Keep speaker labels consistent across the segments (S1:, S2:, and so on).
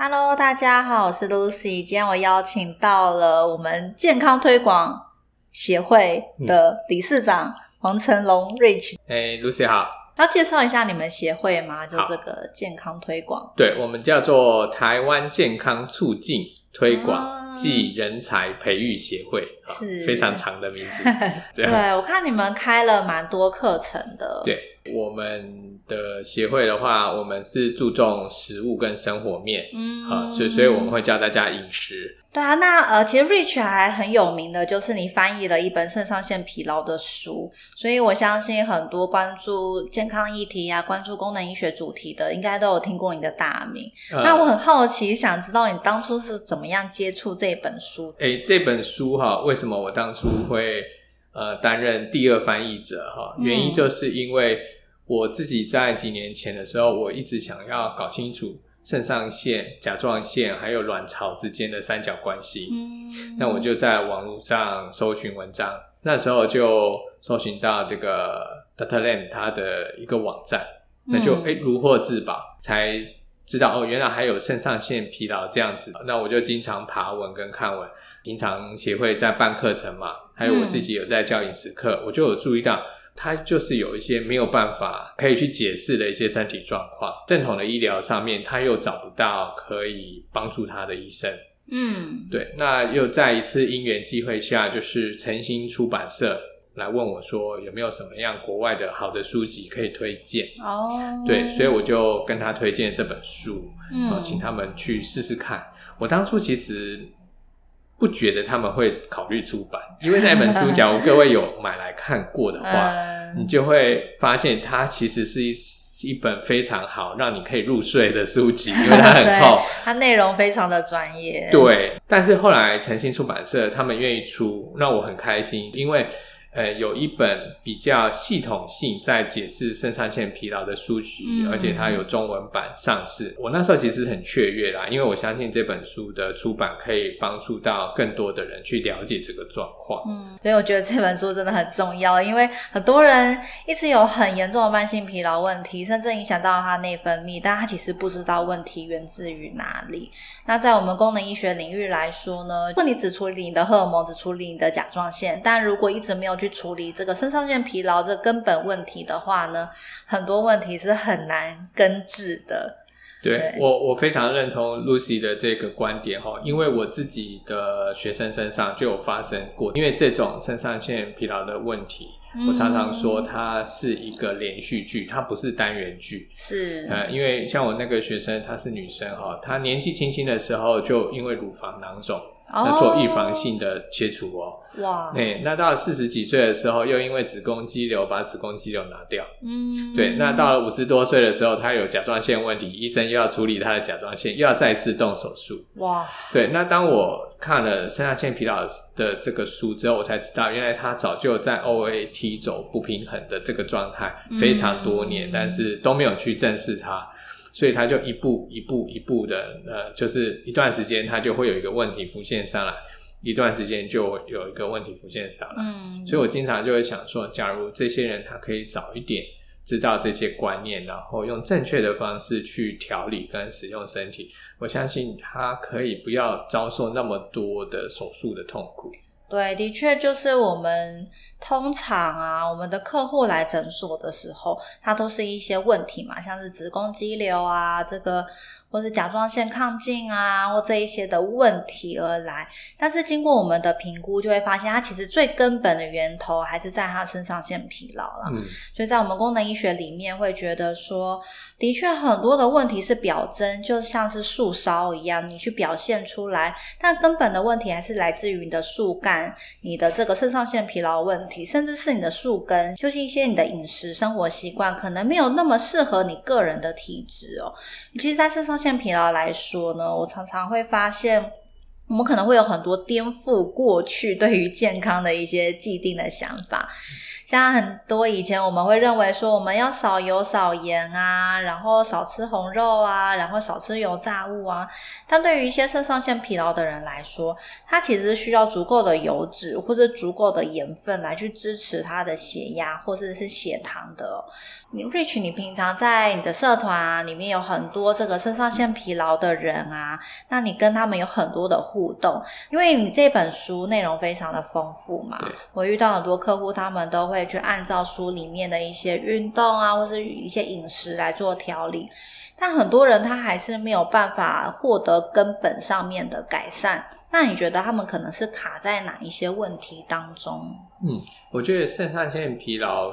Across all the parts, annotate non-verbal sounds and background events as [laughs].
S1: Hello，大家好，我是 Lucy。今天我邀请到了我们健康推广协会的理事长黄成龙 Rich。
S2: 哎，Lucy 好，
S1: 要介绍一下你们协会吗？就这个健康推广，
S2: 对我们叫做台湾健康促进推广暨人才培育协会，是非常长的名字。[laughs]
S1: 对，我看你们开了蛮多课程的。
S2: 对我们。的协会的话，我们是注重食物跟生活面，嗯，好，所以所以我们会教大家饮食。
S1: 对啊，那呃，其实 Rich 还很有名的，就是你翻译了一本肾上腺疲劳的书，所以我相信很多关注健康议题啊，关注功能医学主题的，应该都有听过你的大名。那我很好奇，想知道你当初是怎么样接触这本书？
S2: 哎，这本书哈，为什么我当初会呃担任第二翻译者哈？原因就是因为。我自己在几年前的时候，我一直想要搞清楚肾上腺、甲状腺还有卵巢之间的三角关系。嗯，那我就在网络上搜寻文章，那时候就搜寻到这个 Dr. Lam 他的一个网站，那就哎如获至宝，才知道哦，原来还有肾上腺疲劳这样子。那我就经常爬文跟看文，平常协会在办课程嘛，还有我自己有在教饮食课，我就有注意到。他就是有一些没有办法可以去解释的一些身体状况，正统的医疗上面他又找不到可以帮助他的医生。嗯，对。那又在一次因缘机会下，就是诚心出版社来问我说，有没有什么样国外的好的书籍可以推荐？哦，对，所以我就跟他推荐这本书，嗯，请他们去试试看。我当初其实。不觉得他们会考虑出版，因为那本书，假如各位有买来看过的话，[laughs] 你就会发现它其实是一一本非常好让你可以入睡的书籍，因为它很 [laughs] 厚，
S1: 它内容非常的专业。
S2: 对，但是后来诚信出版社他们愿意出，让我很开心，因为。呃，有一本比较系统性在解释肾上腺疲劳的书籍，而且它有中文版上市。我那时候其实很雀跃啦，因为我相信这本书的出版可以帮助到更多的人去了解这个状况。
S1: 嗯，所以我觉得这本书真的很重要，因为很多人一直有很严重的慢性疲劳问题，甚至影响到他内分泌，但他其实不知道问题源自于哪里。那在我们功能医学领域来说呢，如果你只处理你的荷尔蒙，只处理你的甲状腺，但如果一直没有去处理这个肾上腺疲劳这根本问题的话呢，很多问题是很难根治的。
S2: 对我，我非常认同 Lucy 的这个观点哈，因为我自己的学生身上就有发生过，因为这种肾上腺疲劳的问题，我常常说它是一个连续剧，它不是单元剧。
S1: 是，
S2: 呃，因为像我那个学生，她是女生哈，她年纪轻轻的时候就因为乳房囊肿。要做预防性的切除哦，哇，哎，那到了四十几岁的时候，又因为子宫肌瘤把子宫肌瘤拿掉，嗯，对，那到了五十多岁的时候，他有甲状腺问题，医生又要处理他的甲状腺，又要再次动手术，哇，对，那当我看了肾上腺疲劳的这个书之后，我才知道，原来他早就在 OAT 轴不平衡的这个状态非常多年，但是都没有去正视它。所以他就一步一步一步的，呃，就是一段时间他就会有一个问题浮现上来，一段时间就有一个问题浮现上来。嗯，所以我经常就会想说，假如这些人他可以早一点知道这些观念，然后用正确的方式去调理跟使用身体，我相信他可以不要遭受那么多的手术的痛苦。
S1: 对，的确就是我们通常啊，我们的客户来诊所的时候，他都是一些问题嘛，像是子宫肌瘤啊，这个。或是甲状腺亢进啊，或这一些的问题而来，但是经过我们的评估，就会发现它其实最根本的源头还是在它肾上腺疲劳了。嗯，所以在我们功能医学里面会觉得说，的确很多的问题是表征，就像是树梢一样，你去表现出来，但根本的问题还是来自于你的树干、你的这个肾上腺疲劳问题，甚至是你的树根，就是一些你的饮食生活习惯可能没有那么适合你个人的体质哦。其实，在肾上腺疲劳来说呢，我常常会发现，我们可能会有很多颠覆过去对于健康的一些既定的想法。像很多以前我们会认为说我们要少油少盐啊，然后少吃红肉啊，然后少吃油炸物啊。但对于一些肾上腺疲劳的人来说，他其实是需要足够的油脂或者足够的盐分来去支持他的血压或者是血糖的。你 Rich，你平常在你的社团里面有很多这个肾上腺疲劳的人啊，那你跟他们有很多的互动，因为你这本书内容非常的丰富嘛。我遇到很多客户，他们都会去按照书里面的一些运动啊，或是一些饮食来做调理，但很多人他还是没有办法获得根本上面的改善。那你觉得他们可能是卡在哪一些问题当中？
S2: 嗯，我觉得肾上腺疲劳。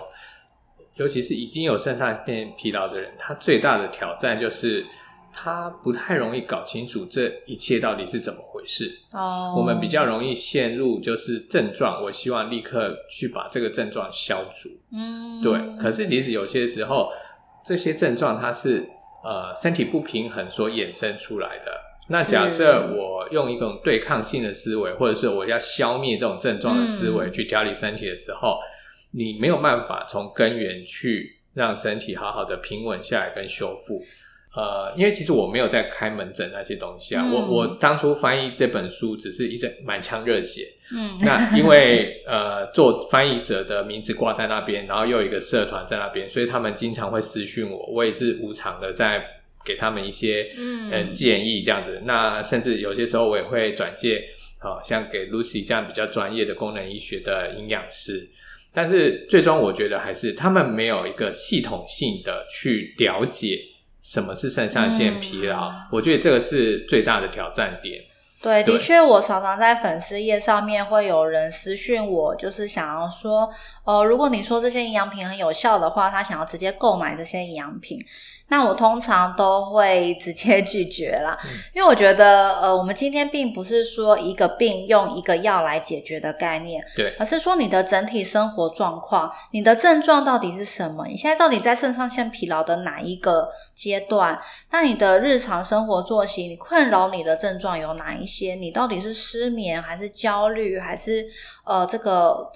S2: 尤其是已经有肾上腺疲劳的人，他最大的挑战就是他不太容易搞清楚这一切到底是怎么回事。哦，我们比较容易陷入就是症状，我希望立刻去把这个症状消除。嗯，对。可是其实有些时候，这些症状它是呃身体不平衡所衍生出来的。那假设我用一种对抗性的思维，或者是我要消灭这种症状的思维去调理身体的时候。你没有办法从根源去让身体好好的平稳下来跟修复，呃，因为其实我没有在开门诊那些东西啊，我我当初翻译这本书只是一直满腔热血，嗯，那因为呃做翻译者的名字挂在那边，然后又有一个社团在那边，所以他们经常会私讯我，我也是无偿的在给他们一些嗯建议这样子，那甚至有些时候我也会转介，好像给 Lucy 这样比较专业的功能医学的营养师。但是最终，我觉得还是他们没有一个系统性的去了解什么是肾上腺疲劳。我觉得这个是最大的挑战点。
S1: 对，的确，我常常在粉丝页上面会有人私讯我，就是想要说，呃，如果你说这些营养品很有效的话，他想要直接购买这些营养品。那我通常都会直接拒绝啦，因为我觉得，呃，我们今天并不是说一个病用一个药来解决的概念，
S2: 对，
S1: 而是说你的整体生活状况，你的症状到底是什么？你现在到底在肾上腺疲劳的哪一个阶段？那你的日常生活作息，你困扰你的症状有哪一些？你到底是失眠，还是焦虑，还是呃这个？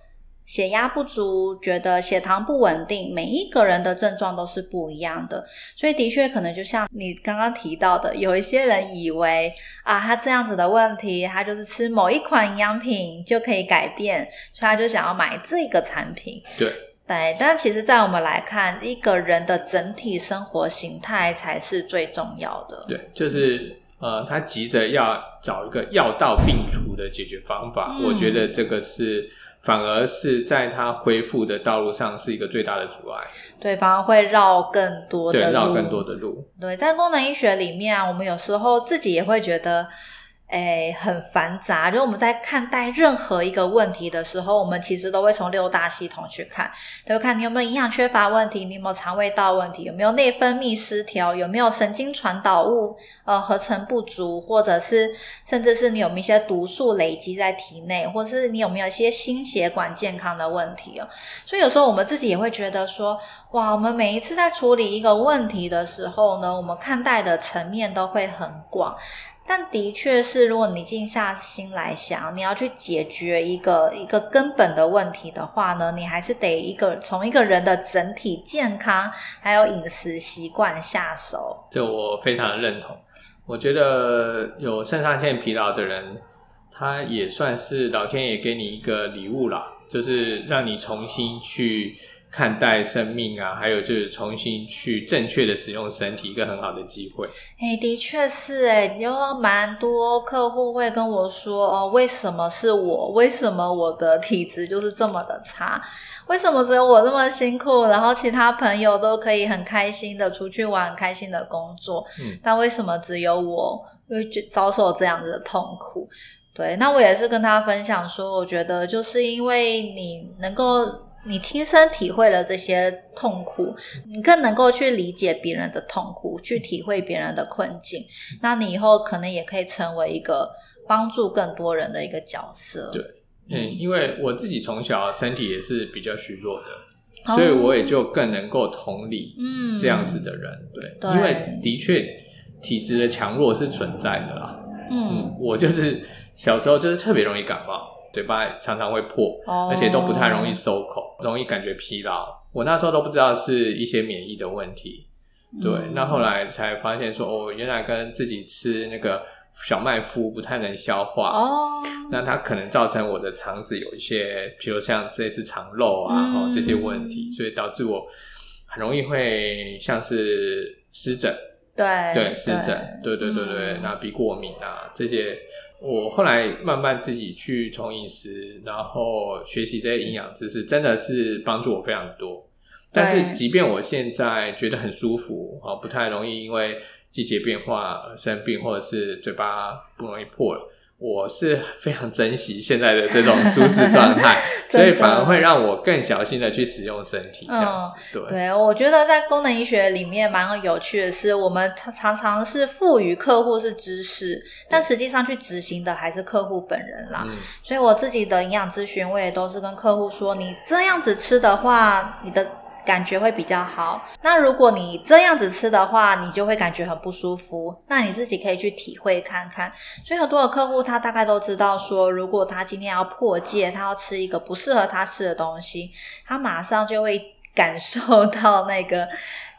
S1: 血压不足，觉得血糖不稳定，每一个人的症状都是不一样的，所以的确可能就像你刚刚提到的，有一些人以为啊，他这样子的问题，他就是吃某一款营养品就可以改变，所以他就想要买这个产品。
S2: 对
S1: 对，但其实，在我们来看，一个人的整体生活形态才是最重要的。
S2: 对，就是呃，他急着要找一个药到病除的解决方法，我觉得这个是。反而是在他恢复的道路上是一个最大的阻碍，
S1: 对，反而会绕更多的
S2: 路，绕更多的路。
S1: 对，在功能医学里面啊，我们有时候自己也会觉得。哎，很繁杂。就我们在看待任何一个问题的时候，我们其实都会从六大系统去看，都会看你有没有营养缺乏问题，你有没有肠胃道问题，有没有内分泌失调，有没有神经传导物呃合成不足，或者是甚至是你有没有一些毒素累积在体内，或者是你有没有一些心血管健康的问题哦。所以有时候我们自己也会觉得说，哇，我们每一次在处理一个问题的时候呢，我们看待的层面都会很广。但的确是，如果你静下心来想，你要去解决一个一个根本的问题的话呢，你还是得一个从一个人的整体健康还有饮食习惯下手。
S2: 这我非常认同。我觉得有肾上腺疲劳的人，他也算是老天爷给你一个礼物啦，就是让你重新去。看待生命啊，还有就是重新去正确的使用身体，一个很好的机会。
S1: 哎，的确是哎，有蛮多客户会跟我说哦，为什么是我？为什么我的体质就是这么的差？为什么只有我这么辛苦，然后其他朋友都可以很开心的出去玩，开心的工作？嗯，但为什么只有我会遭受这样子的痛苦？对，那我也是跟他分享说，我觉得就是因为你能够。你亲身体会了这些痛苦，你更能够去理解别人的痛苦，去体会别人的困境。那你以后可能也可以成为一个帮助更多人的一个角色。
S2: 对，嗯，因为我自己从小身体也是比较虚弱的，所以我也就更能够同理这样子的人。对，因为的确体质的强弱是存在的啦。
S1: 嗯，
S2: 我就是小时候就是特别容易感冒，嘴巴常常会破，
S1: 哦。
S2: 而且都不太容易收口，容易感觉疲劳。我那时候都不知道是一些免疫的问题，对，
S1: 嗯。
S2: 那后来才发现说，哦，原来跟自己吃那个小麦麸不太能消化，
S1: 哦，
S2: 那它可能造成我的肠子有一些，比如像类似肠漏啊，
S1: 嗯。
S2: 哦这些问题，所以导致我很容易会像是湿疹，
S1: 对
S2: 对湿疹，对对对对，
S1: 嗯
S2: 那鼻过敏啊这些，我后来慢慢自己去从饮食，然后学习这些营养知识，真的是帮助我非常多。但是即便我现在觉得很舒服啊，不太容易因为季节变化而生病，或者是嘴巴不容易破了。我是非常珍惜现在的这种舒适状态，[laughs] 所以反而会让我更小心的去使用身体，这样子。对，
S1: 对，我觉得在功能医学里面蛮有趣的是，我们常常是赋予客户是知识，但实际上去执行的还是客户本人啦。
S2: 嗯，
S1: 所以我自己的营养咨询，我也都是跟客户说，你这样子吃的话，你的感觉会比较好。那如果你这样子吃的话，你就会感觉很不舒服。那你自己可以去体会看看。所以很多的客户他大概都知道说，如果他今天要破戒，他要吃一个不适合他吃的东西，他马上就会感受到那个。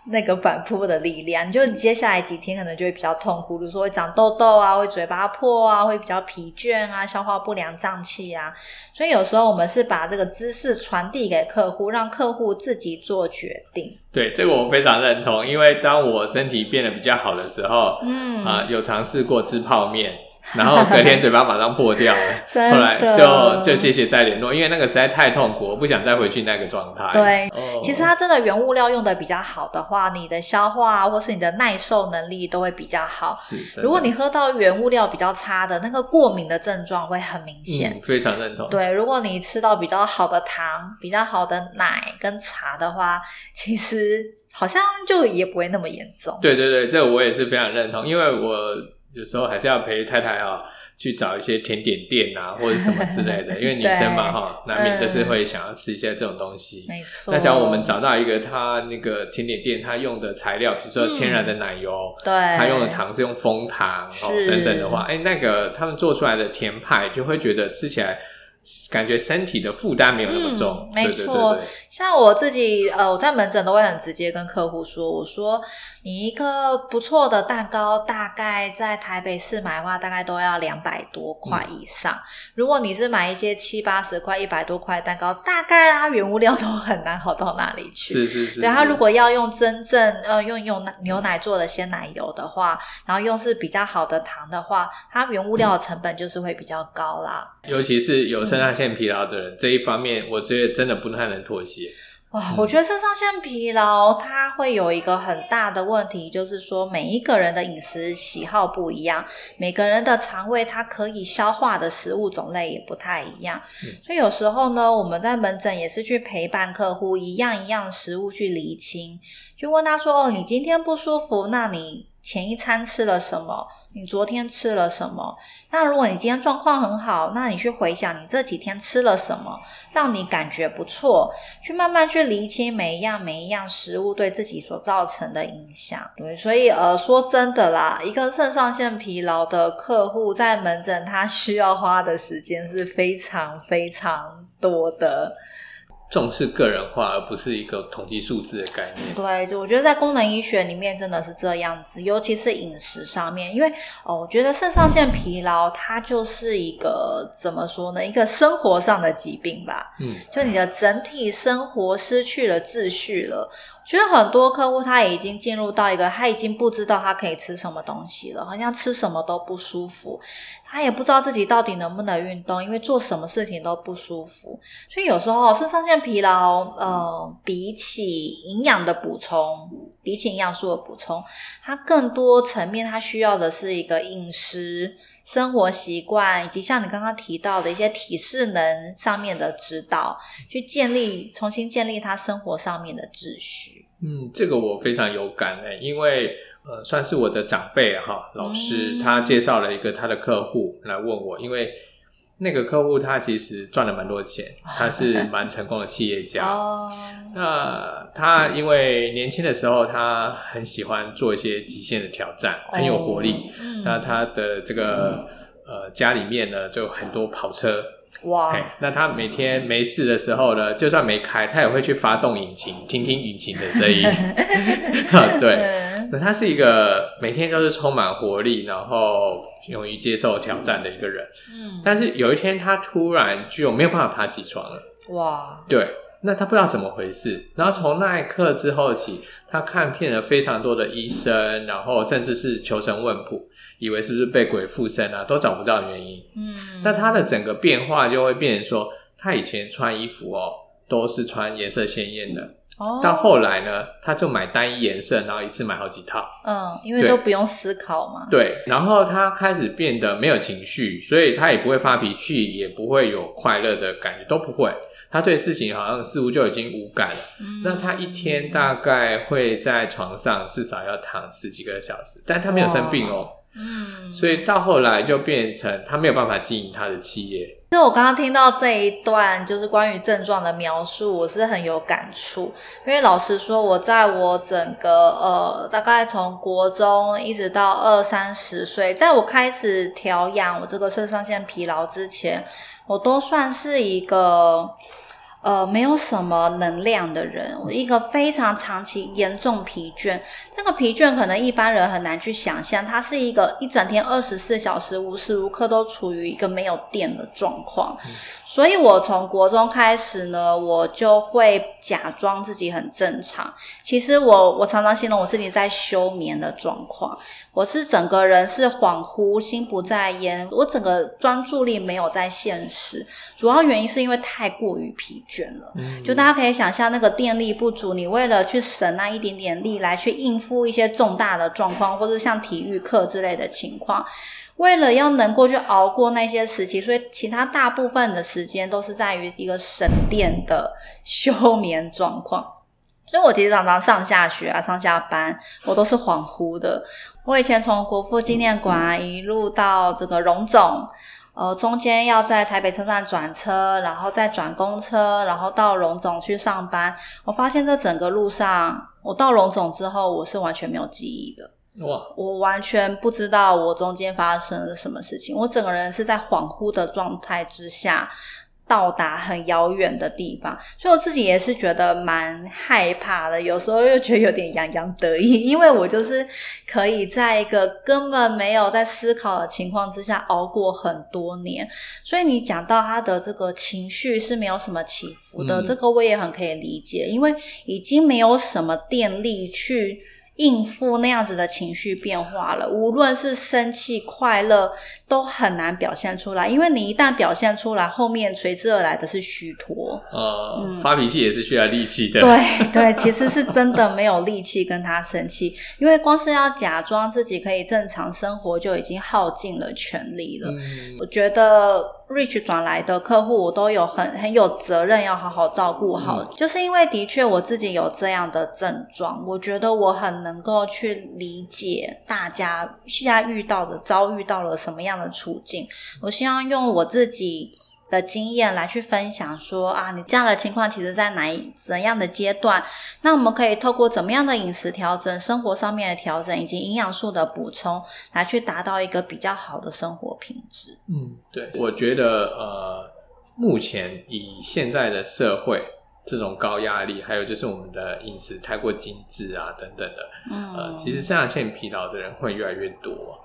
S1: 那个反扑的力量，就你接下来几天可能就会比较痛苦，比如说会长痘痘啊，会嘴巴破啊，会比较疲倦啊，消化不良、胀气啊。所以有时候我们是把这个知识传递给客户，让客户自己做决定。
S2: 对，这个我非常认同，因为当我身体变得比较好的时候，
S1: 嗯
S2: 啊、有尝试过吃泡面，然后隔天嘴巴马上破掉了，[laughs] 后来就就谢谢再联络，因为那个实在太痛苦，我不想再回去那个状态。
S1: 对
S2: 哦
S1: 其实它真的原物料用的比较好的话，你的消化啊或是你的耐受能力都会比较好。
S2: 是，
S1: 如果你喝到原物料比较差的，那个过敏的症状会很明显。
S2: 嗯、非常认同，
S1: 对，如果你吃到比较好的糖、比较好的奶跟茶的话，其实好像就也不会那么严重。
S2: 对对对，这个我也是非常认同，因为我有时候还是要陪太太啊去找一些甜点店啊 [laughs] 或者什么之类的，因为女生嘛哈，难免就是会想要吃一些这种东西。
S1: 没错。
S2: 那假如我们找到一个他那个甜点店，它用的材料，比如说天然的奶油，
S1: 对
S2: 它用的糖是用枫糖哦等等的话，哎，那个他们做出来的甜派就会觉得吃起来感觉身体的负担没有那么重，
S1: 嗯没错
S2: 对对
S1: 像我自己，呃，我在门诊都会很直接跟客户说，我说你一个不错的蛋糕，大概在台北市买的话，大概都要两百多块以上。如果你是买一些七八十块、一百多块的蛋糕，大概它原物料都很难好到哪里去。
S2: 是是是，
S1: 对，它如果要用真正呃用用牛奶做的鲜奶油的话，然后用是比较好的糖的话，它原物料的成本就是会比较高啦。
S2: 尤其是有肾上腺疲劳的人，这一方面我觉得真的不太能妥协。
S1: 哇，我觉得肾上腺疲劳它会有一个很大的问题，就是说每一个人的饮食喜好不一样，每个人的肠胃它可以消化的食物种类也不太一样，
S2: 嗯。
S1: 所以有时候呢，我们在门诊也是去陪伴客户一样一样食物去厘清，就问他说：“哦，你今天不舒服，那你前一餐吃了什么？你昨天吃了什么？那如果你今天状况很好，那你去回想你这几天吃了什么，让你感觉不错，去慢慢去厘清每一样每一样食物对自己所造成的影响。对，所以呃，说真的啦，一个肾上腺疲劳的客户在门诊，他需要花的时间是非常非常多的。
S2: 重视个人化，而不是一个统计数字的概念。
S1: 对，就我觉得在功能医学里面真的是这样子，尤其是饮食上面，因为哦，我觉得肾上腺疲劳它就是一个怎么说呢，一个生活上的疾病吧。
S2: 嗯，
S1: 就你的整体生活失去了秩序了。其实很多客户他已经进入到一个他已经不知道他可以吃什么东西了，好像吃什么都不舒服，他也不知道自己到底能不能运动，因为做什么事情都不舒服。所以有时候肾上腺疲劳，呃，比起营养的补充，比起营养素的补充，它更多层面它需要的是一个饮食。生活习惯以及像你刚刚提到的一些体适能上面的指导，去建立重新建立他生活上面的秩序。
S2: 嗯，这个我非常有感诶，因为呃，算是我的长辈哈，老师、
S1: 嗯
S2: 他介绍了一个他的客户来问我，因为那个客户他其实赚了蛮多钱，他是 [laughs] 蛮成功的企业家。
S1: 哦，
S2: 那他因为年轻的时候，他很喜欢做一些极限的挑战，很有活力。
S1: 嗯
S2: 那他的这个呃家里面呢，就很多跑车。
S1: 哇，
S2: 那他每天没事的时候呢，就算没开，他也会去发动引擎，听听引擎的声音。[laughs] [laughs] 对，
S1: 嗯
S2: 那他是一个每天都是充满活力，然后勇于接受挑战的一个人。
S1: 嗯，
S2: 但是有一天，他突然就没有办法爬起床了。
S1: 哇，
S2: 对，那他不知道怎么回事。然后从那一刻之后起，他看遍了非常多的医生，然后甚至是求神问卜，以为是不是被鬼附身啊，都找不到原因。
S1: 嗯，
S2: 那他的整个变化就会变成说，他以前穿衣服哦都是穿颜色鲜艳的，
S1: 哦，
S2: 到后来呢，他就买单一颜色，然后一次买好几套。
S1: 嗯，因为都不用思考嘛，
S2: 对，然后他开始变得没有情绪，所以他也不会发脾气，也不会有快乐的感觉，都不会。他对事情好像似乎就已经无感了。
S1: 嗯
S2: 那他一天大概会在床上至少要躺十几个小时，但他没有生病哦，
S1: 嗯，
S2: 所以到后来就变成他没有办法经营他的企业。
S1: 其实我刚刚听到这一段就是关于症状的描述，我是很有感触。因为老实说，我在我整个呃，大概从国中一直到二三十岁，在我开始调养我这个肾上腺疲劳之前，我都算是一个呃没有什么能量的人，我一个非常长期严重疲倦。这个疲倦可能一般人很难去想象，他是一个一整天二十四小时无时无刻都处于一个没有电的状况。所以我从国中开始呢，我就会假装自己很正常。其实我我常常形容我自己在休眠的状况，我是整个人是恍惚、心不在焉，我整个专注力没有在现实。主要原因是因为太过于疲倦了。
S2: 嗯
S1: 就大家可以想象，那个电力不足，你为了去省那一点点力来去应付一些重大的状况，或者像体育课之类的情况，为了要能够去熬过那些时期，所以其他大部分的时时间都是在于一个省电的休眠状况。所以我其实常常上下学啊、上下班，我都是恍惚的。我以前从国父纪念馆一路到这个荣总，呃，中间要在台北车站转车，然后再转公车，然后到荣总去上班。我发现这整个路上，我到荣总之后，我是完全没有记忆的。我完全不知道我中间发生了什么事情，我整个人是在恍惚的状态之下到达很遥远的地方，所以我自己也是觉得蛮害怕的，有时候又觉得有点洋洋得意，因为我就是可以在一个根本没有在思考的情况之下熬过很多年，所以你讲到他的这个情绪是没有什么起伏的，这个我也很可以理解，因为已经没有什么电力去。应付那样子的情绪变化了，无论是生气、快乐，都很难表现出来，因为你一旦表现出来，后面随之而来的是虚脱。
S2: 呃，
S1: 嗯
S2: 发脾气也是需要力气的。
S1: 对对，其实是真的没有力气跟他生气，因为光是要假装自己可以正常生活，就已经耗尽了全力了。
S2: 嗯，
S1: 我觉得 Rich 转来的客户，我都有很很有责任要好好照顾好，
S2: 嗯
S1: 就是因为的确我自己有这样的症状，我觉得我很能能够去理解大家现在遇到的、遭遇到了什么样的处境。我希望用我自己。的经验来去分享说啊，你这样的情况其实在哪一怎样的阶段？那我们可以透过怎么样的饮食调整、生活上面的调整以及营养素的补充，来去达到一个比较好的生活品质。
S2: 嗯，对，我觉得呃，目前以现在的社会这种高压力，还有就是我们的饮食太过精致啊等等的，
S1: 嗯，
S2: 呃，其实肾上腺疲劳的人会越来越多。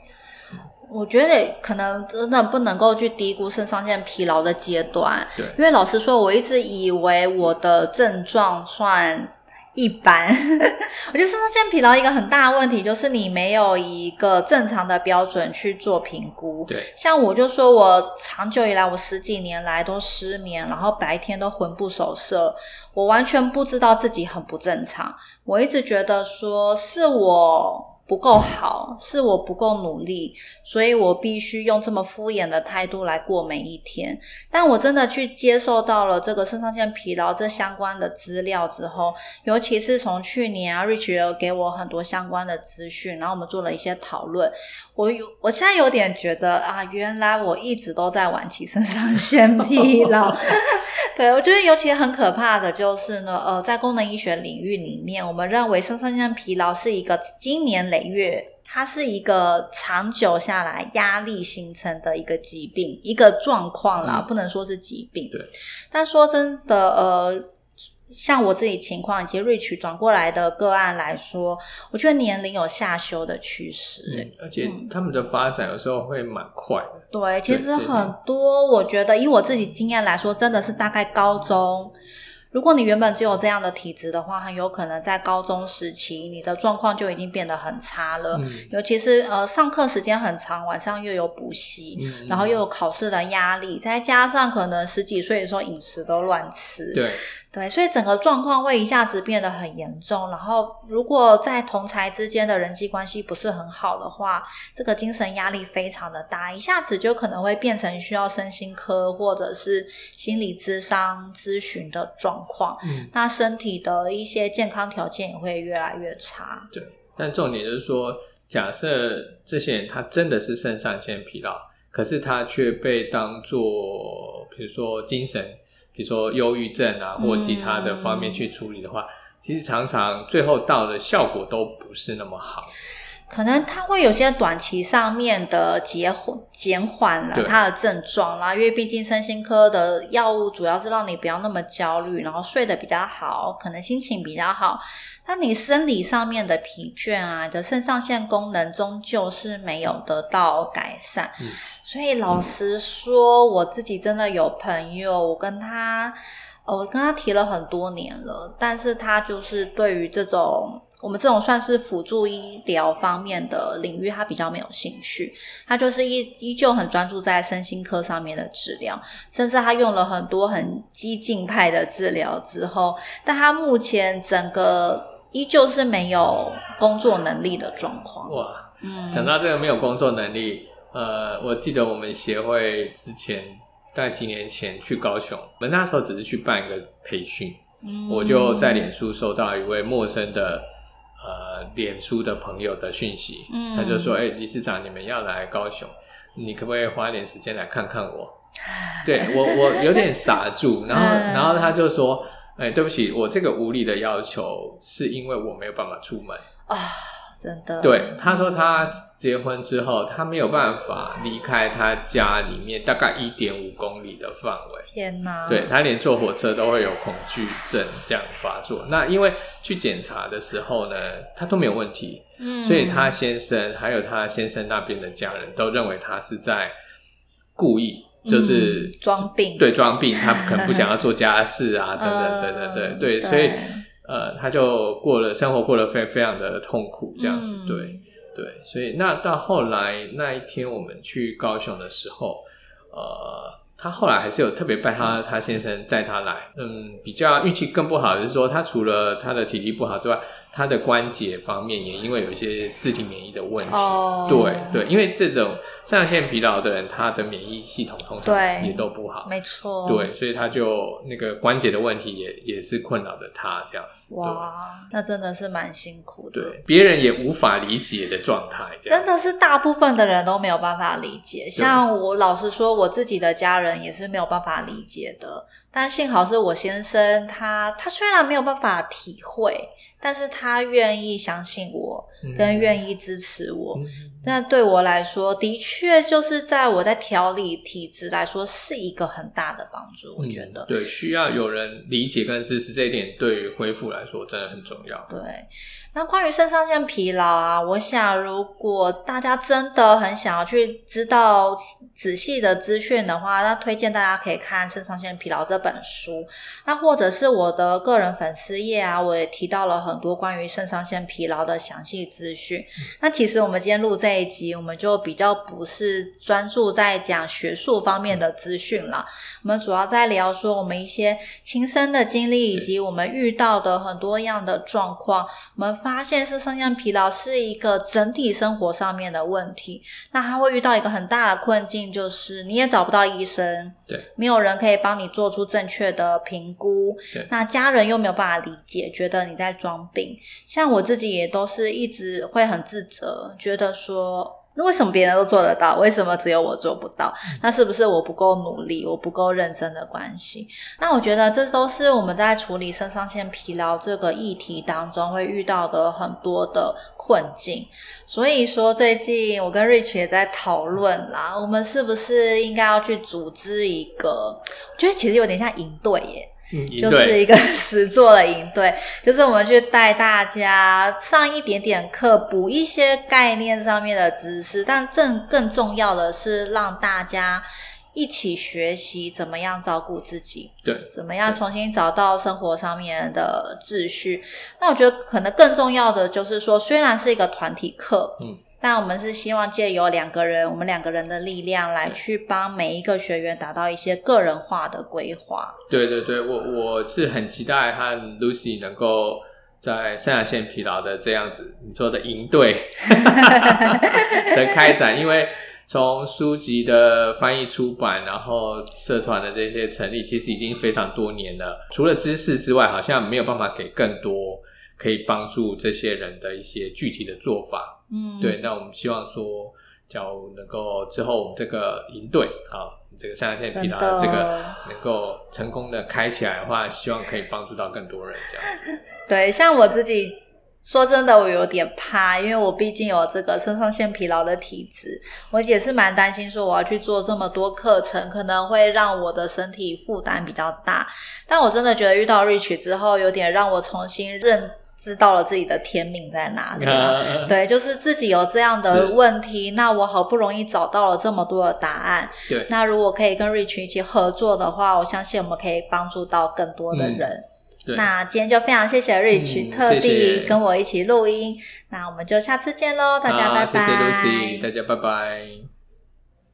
S1: 我觉得可能真的不能够去低估肾上腺疲劳的阶段，
S2: 对，
S1: 因为老实说，我一直以为我的症状算一般。[laughs] 我觉得肾上腺疲劳一个很大的问题就是你没有一个正常的标准去做评估。
S2: 对，
S1: 像我就说，我长久以来，我十几年来都失眠，然后白天都魂不守舍，我完全不知道自己很不正常。我一直觉得说是我不够好，是我不够努力，所以我必须用这么敷衍的态度来过每一天。但我真的去接受到了这个肾上腺疲劳这相关的资料之后，尤其是从去年啊，Rich 有给我很多相关的资讯，然后我们做了一些讨论。我有，我现在有点觉得啊，原来我一直都在晚期肾上腺疲劳。[laughs] 对，我觉得尤其很可怕的就是呢，呃，在功能医学领域里面，我们认为肾上腺疲劳是一个今年累月，它是一个长久下来压力形成的一个疾病，一个状况啦，不能说是疾病。
S2: 对，
S1: 但说真的，呃。像我自己情况以及瑞曲转过来的个案来说，我觉得年龄有下修的趋势，
S2: 而且他们的发展有时候会蛮快的。
S1: 对，其实很多，我觉得以我自己经验来说，真的是大概高中。如果你原本只有这样的体质的话，很有可能在高中时期，你的状况就已经变得很差了。尤其是呃，上课时间很长，晚上又有补习，然后又有考试的压力，再加上可能十几岁的时候饮食都乱吃。
S2: 对。
S1: 对，所以整个状况会一下子变得很严重。然后，如果在同才之间的人际关系不是很好的话，这个精神压力非常的大，一下子就可能会变成需要身心科或者是心理咨商咨询的状况。嗯，那身体的一些健康条件也会越来越差。
S2: 对，但重点就是说，假设这些人他真的是肾上腺疲劳，可是他却被当做，比如说精神。比如说忧郁症啊，或其他的方面去处理的话，其实常常最后到的效果都不是那么好。
S1: 可能它会有些短期上面的减缓减缓了它的症状啦，因为毕竟身心科的药物主要是让你不要那么焦虑，然后睡得比较好，可能心情比较好。但你生理上面的疲倦啊，你的肾上腺功能终究是没有得到改善。所以老实说，我自己真的有朋友，我跟他，我跟他提了很多年了，但是他就是对于这种我们这种算是辅助医疗方面的领域，他比较没有兴趣。他就是依依旧很专注在身心科上面的治疗，甚至他用了很多很激进派的治疗之后，但他目前整个依旧是没有工作能力的状况。
S2: 哇，嗯，讲到这个没有工作能力。呃，我记得我们协会之前大概几年前去高雄，我们那时候只是去办一个培训，我就在脸书收到一位陌生的呃脸书的朋友的讯息，他就说：“哎，理事长，你们要来高雄，你可不可以花点时间来看看我？” [laughs] 对我，我有点傻住，[laughs] 然后，然后他就说：“哎，对不起，我这个无理的要求是因为我没有办法出门啊。”
S1: 真的，
S2: 对他说，他结婚之后，他没有办法离开他家里面大概一点五公里的范围。
S1: 天哪！
S2: 对他连坐火车都会有恐惧症这样发作。那因为去检查的时候呢，他都没有问题，嗯，所以他先生还有他先生那边的家人都认为他是在故意，就是
S1: 装病，
S2: 对，装病，他可能不想要做家事啊，[laughs] 等等等等等，对，所以。呃，他就过了生活，过得非非常的痛苦，这样子，对对，所以那到后来那一天我们去高雄的时候，呃。他后来还是有特别拜他他先生载他来，嗯，比较运气更不好就是说，他除了他的体力不好之外，他的关节方面也因为有一些自体免疫的问题，对对，因为这种肾上腺疲劳的人，他的免疫系统通常也都不好，
S1: 没错，
S2: 对，所以他就那个关节的问题也也是困扰着他这样子，
S1: 哇，那真的是蛮辛苦的，
S2: 对，别人也无法理解的状态，
S1: 真的是大部分的人都没有办法理解，像我老实说，我自己的家人。人也是没有办法理解的，但幸好是我先生，他他虽然没有办法体会，但是他愿意相信我，跟愿意支持我。那对我来说，的确就是在我在调理体质来说，是一个很大的帮助。我觉得，
S2: 对，需要有人理解跟支持这一点，对于恢复来说真的很重要。
S1: 对，那关于肾上腺疲劳啊，我想如果大家真的很想要去知道仔细的资讯的话，那推荐大家可以看《肾上腺疲劳》这本书。那或者是我的个人粉丝页啊，我也提到了很多关于肾上腺疲劳的详细资讯。那其实我们今天录这。那一集，我们就比较不是专注在讲学术方面的资讯了。我们主要在聊说我们一些亲身的经历，以及我们遇到的很多样的状况。我们发现是肾上疲劳是一个整体生活上面的问题。那他会遇到一个很大的困境，就是你也找不到医生，
S2: 对，
S1: 没有人可以帮你做出正确的评估。
S2: 对，
S1: 那家人又没有办法理解，觉得你在装病。像我自己也都是一直会很自责，觉得说。那为什么别人都做得到，为什么只有我做不到？那是不是我不够努力，我不够认真的关系？那我觉得这都是我们在处理肾上腺疲劳这个议题当中会遇到的很多的困境。所以说，最近我跟 Rich 也在讨论啦，我们是不是应该要去组织一个？我觉得其实有点像营队耶。就是一个 [laughs] 实做的营队，就是我们去带大家上一点点课，补一些概念上面的知识，但正更重要的是让大家一起学习怎么样照顾自己，
S2: 对，
S1: 怎么样重新找到生活上面的秩序。那我觉得可能更重要的就是说，虽然是一个团体课，嗯。那我们是希望借由两个人，我们两个人的力量来去帮每一个学员达到一些个人化的规划。
S2: 对对对，我我是很期待和 Lucy 能够在肾上线疲劳的这样子你说的营队 [laughs] 的开展，因为从书籍的翻译出版，然后社团的这些成立，其实已经非常多年了。除了知识之外，好像没有办法给更多。可以帮助这些人的一些具体的做法，嗯，对。那我们希望说，假如能够之后我们这个营队啊，这个上线疲劳的这个能够成功的开起来的话，希望可以帮助到更多人这样子。[laughs]
S1: 对，像我自己说真的，我有点怕，因为我毕竟有这个肾上腺疲劳的体质，我也是蛮担心说我要去做这么多课程，可能会让我的身体负担比较大。但我真的觉得遇到 Rich 之后，有点让我重新认。知道了自己的天命在哪里了，对，就是自己有这样的问题，那我好不容易找到了这么多的答案，
S2: 对，
S1: 那如果可以跟 Rich 一起合作的话，我相信我们可以帮助到更多的人。那今天就非常谢谢 Rich 特地跟我一起录音，那我们就下次见喽，大家拜拜，
S2: 谢谢 Lucy，大家拜拜。